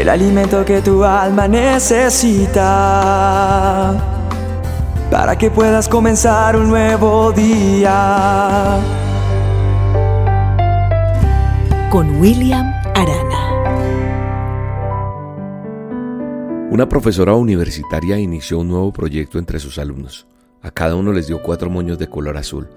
el alimento que tu alma necesita para que puedas comenzar un nuevo día. Con William Arana. Una profesora universitaria inició un nuevo proyecto entre sus alumnos. A cada uno les dio cuatro moños de color azul,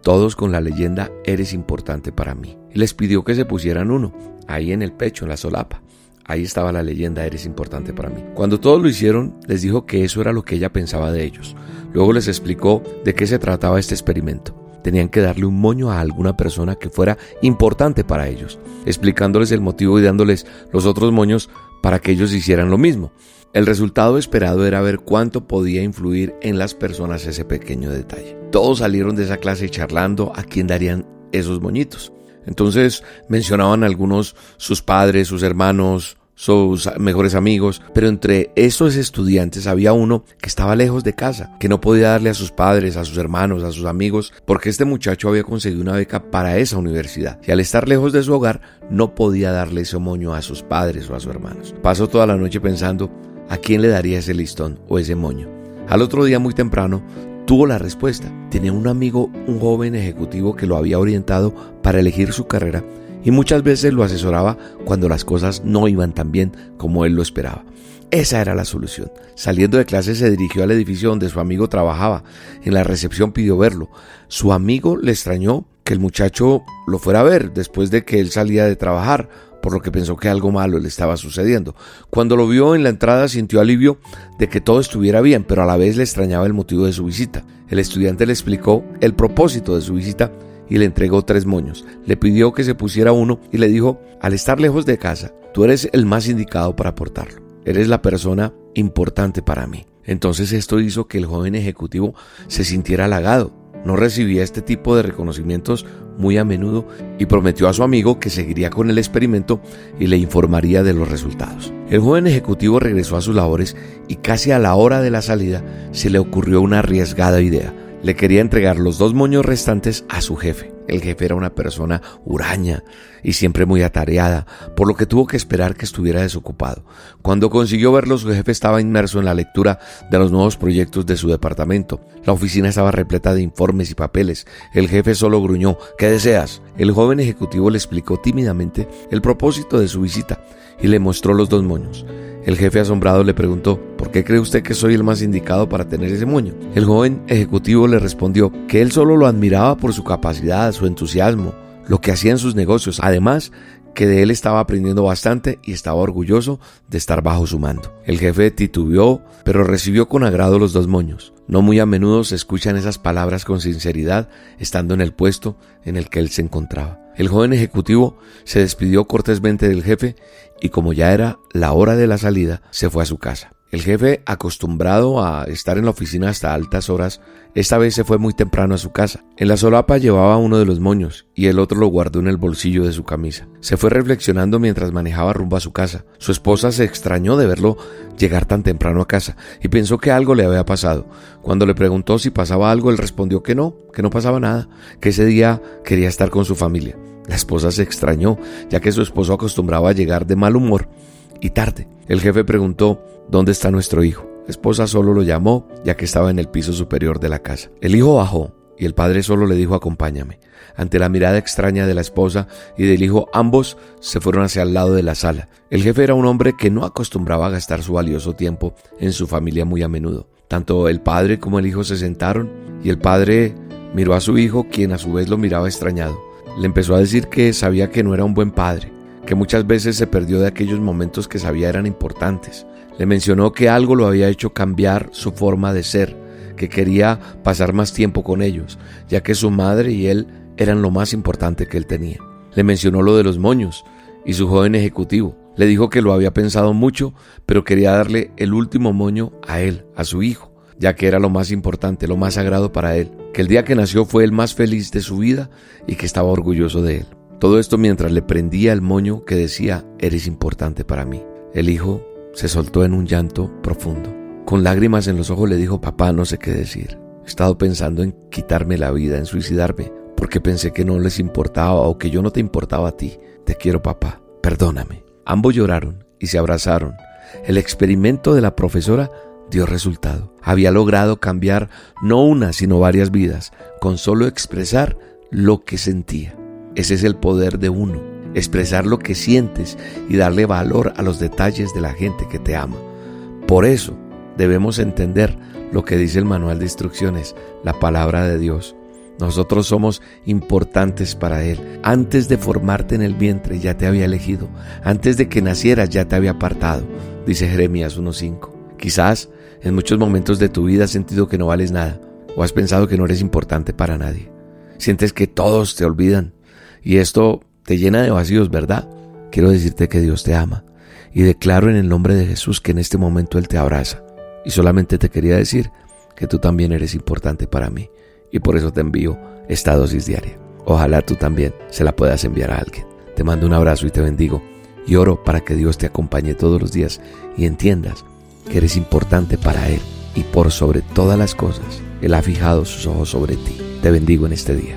todos con la leyenda Eres importante para mí. Y les pidió que se pusieran uno, ahí en el pecho, en la solapa. Ahí estaba la leyenda Eres importante para mí. Cuando todos lo hicieron, les dijo que eso era lo que ella pensaba de ellos. Luego les explicó de qué se trataba este experimento. Tenían que darle un moño a alguna persona que fuera importante para ellos, explicándoles el motivo y dándoles los otros moños para que ellos hicieran lo mismo. El resultado esperado era ver cuánto podía influir en las personas ese pequeño detalle. Todos salieron de esa clase charlando a quién darían esos moñitos. Entonces mencionaban algunos sus padres, sus hermanos, sus mejores amigos, pero entre estos estudiantes había uno que estaba lejos de casa, que no podía darle a sus padres, a sus hermanos, a sus amigos, porque este muchacho había conseguido una beca para esa universidad y al estar lejos de su hogar no podía darle ese moño a sus padres o a sus hermanos. Pasó toda la noche pensando a quién le daría ese listón o ese moño. Al otro día muy temprano tuvo la respuesta. Tenía un amigo, un joven ejecutivo que lo había orientado para elegir su carrera y muchas veces lo asesoraba cuando las cosas no iban tan bien como él lo esperaba. Esa era la solución. Saliendo de clase se dirigió al edificio donde su amigo trabajaba. En la recepción pidió verlo. Su amigo le extrañó que el muchacho lo fuera a ver después de que él salía de trabajar, por lo que pensó que algo malo le estaba sucediendo. Cuando lo vio en la entrada sintió alivio de que todo estuviera bien, pero a la vez le extrañaba el motivo de su visita. El estudiante le explicó el propósito de su visita y le entregó tres moños. Le pidió que se pusiera uno y le dijo, al estar lejos de casa, tú eres el más indicado para aportarlo. Eres la persona importante para mí. Entonces esto hizo que el joven ejecutivo se sintiera halagado. No recibía este tipo de reconocimientos muy a menudo y prometió a su amigo que seguiría con el experimento y le informaría de los resultados. El joven ejecutivo regresó a sus labores y casi a la hora de la salida se le ocurrió una arriesgada idea le quería entregar los dos moños restantes a su jefe. El jefe era una persona huraña y siempre muy atareada, por lo que tuvo que esperar que estuviera desocupado. Cuando consiguió verlo, su jefe estaba inmerso en la lectura de los nuevos proyectos de su departamento. La oficina estaba repleta de informes y papeles. El jefe solo gruñó, ¿qué deseas? El joven ejecutivo le explicó tímidamente el propósito de su visita y le mostró los dos moños. El jefe asombrado le preguntó, ¿por qué cree usted que soy el más indicado para tener ese moño? El joven ejecutivo le respondió que él solo lo admiraba por su capacidad, su entusiasmo, lo que hacía en sus negocios, además que de él estaba aprendiendo bastante y estaba orgulloso de estar bajo su mando. El jefe titubeó, pero recibió con agrado los dos moños. No muy a menudo se escuchan esas palabras con sinceridad estando en el puesto en el que él se encontraba. El joven ejecutivo se despidió cortésmente del jefe y como ya era la hora de la salida, se fue a su casa. El jefe, acostumbrado a estar en la oficina hasta altas horas, esta vez se fue muy temprano a su casa. En la solapa llevaba uno de los moños y el otro lo guardó en el bolsillo de su camisa. Se fue reflexionando mientras manejaba rumbo a su casa. Su esposa se extrañó de verlo llegar tan temprano a casa y pensó que algo le había pasado. Cuando le preguntó si pasaba algo, él respondió que no, que no pasaba nada, que ese día quería estar con su familia. La esposa se extrañó, ya que su esposo acostumbraba a llegar de mal humor y tarde. El jefe preguntó, ¿dónde está nuestro hijo? La esposa solo lo llamó, ya que estaba en el piso superior de la casa. El hijo bajó y el padre solo le dijo, acompáñame. Ante la mirada extraña de la esposa y del hijo, ambos se fueron hacia el lado de la sala. El jefe era un hombre que no acostumbraba a gastar su valioso tiempo en su familia muy a menudo. Tanto el padre como el hijo se sentaron y el padre miró a su hijo, quien a su vez lo miraba extrañado. Le empezó a decir que sabía que no era un buen padre, que muchas veces se perdió de aquellos momentos que sabía eran importantes. Le mencionó que algo lo había hecho cambiar su forma de ser, que quería pasar más tiempo con ellos, ya que su madre y él eran lo más importante que él tenía. Le mencionó lo de los moños y su joven ejecutivo. Le dijo que lo había pensado mucho, pero quería darle el último moño a él, a su hijo ya que era lo más importante, lo más sagrado para él, que el día que nació fue el más feliz de su vida y que estaba orgulloso de él. Todo esto mientras le prendía el moño que decía, eres importante para mí. El hijo se soltó en un llanto profundo. Con lágrimas en los ojos le dijo, papá, no sé qué decir. He estado pensando en quitarme la vida, en suicidarme, porque pensé que no les importaba o que yo no te importaba a ti. Te quiero, papá. Perdóname. Ambos lloraron y se abrazaron. El experimento de la profesora dio resultado. Había logrado cambiar no una, sino varias vidas, con solo expresar lo que sentía. Ese es el poder de uno, expresar lo que sientes y darle valor a los detalles de la gente que te ama. Por eso debemos entender lo que dice el manual de instrucciones, la palabra de Dios. Nosotros somos importantes para Él. Antes de formarte en el vientre ya te había elegido. Antes de que nacieras ya te había apartado, dice Jeremías 1.5. Quizás en muchos momentos de tu vida has sentido que no vales nada o has pensado que no eres importante para nadie. Sientes que todos te olvidan y esto te llena de vacíos, ¿verdad? Quiero decirte que Dios te ama y declaro en el nombre de Jesús que en este momento Él te abraza. Y solamente te quería decir que tú también eres importante para mí y por eso te envío esta dosis diaria. Ojalá tú también se la puedas enviar a alguien. Te mando un abrazo y te bendigo y oro para que Dios te acompañe todos los días y entiendas que eres importante para Él y por sobre todas las cosas, Él ha fijado sus ojos sobre ti. Te bendigo en este día.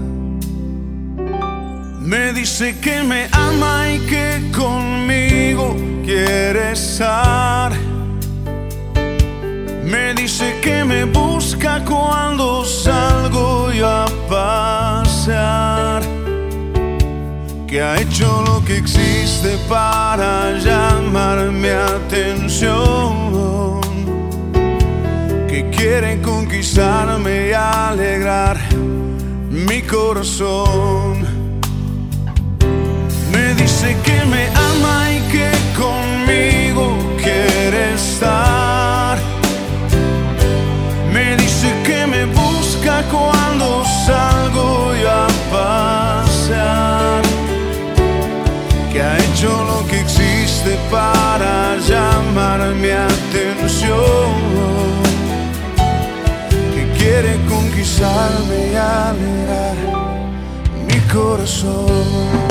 Me dice que me ama y que conmigo quiere estar. Me dice que me busca cuando salgo yo a pasear. Que ha hecho lo que existe para llamar mi atención. Que quiere conquistarme y alegrar mi corazón. Me dice que me ama y que conmigo quiere estar. cuando salgo yo a pasear, que ha hecho lo que existe para llamar mi atención, que quiere conquistarme y alegrar mi corazón.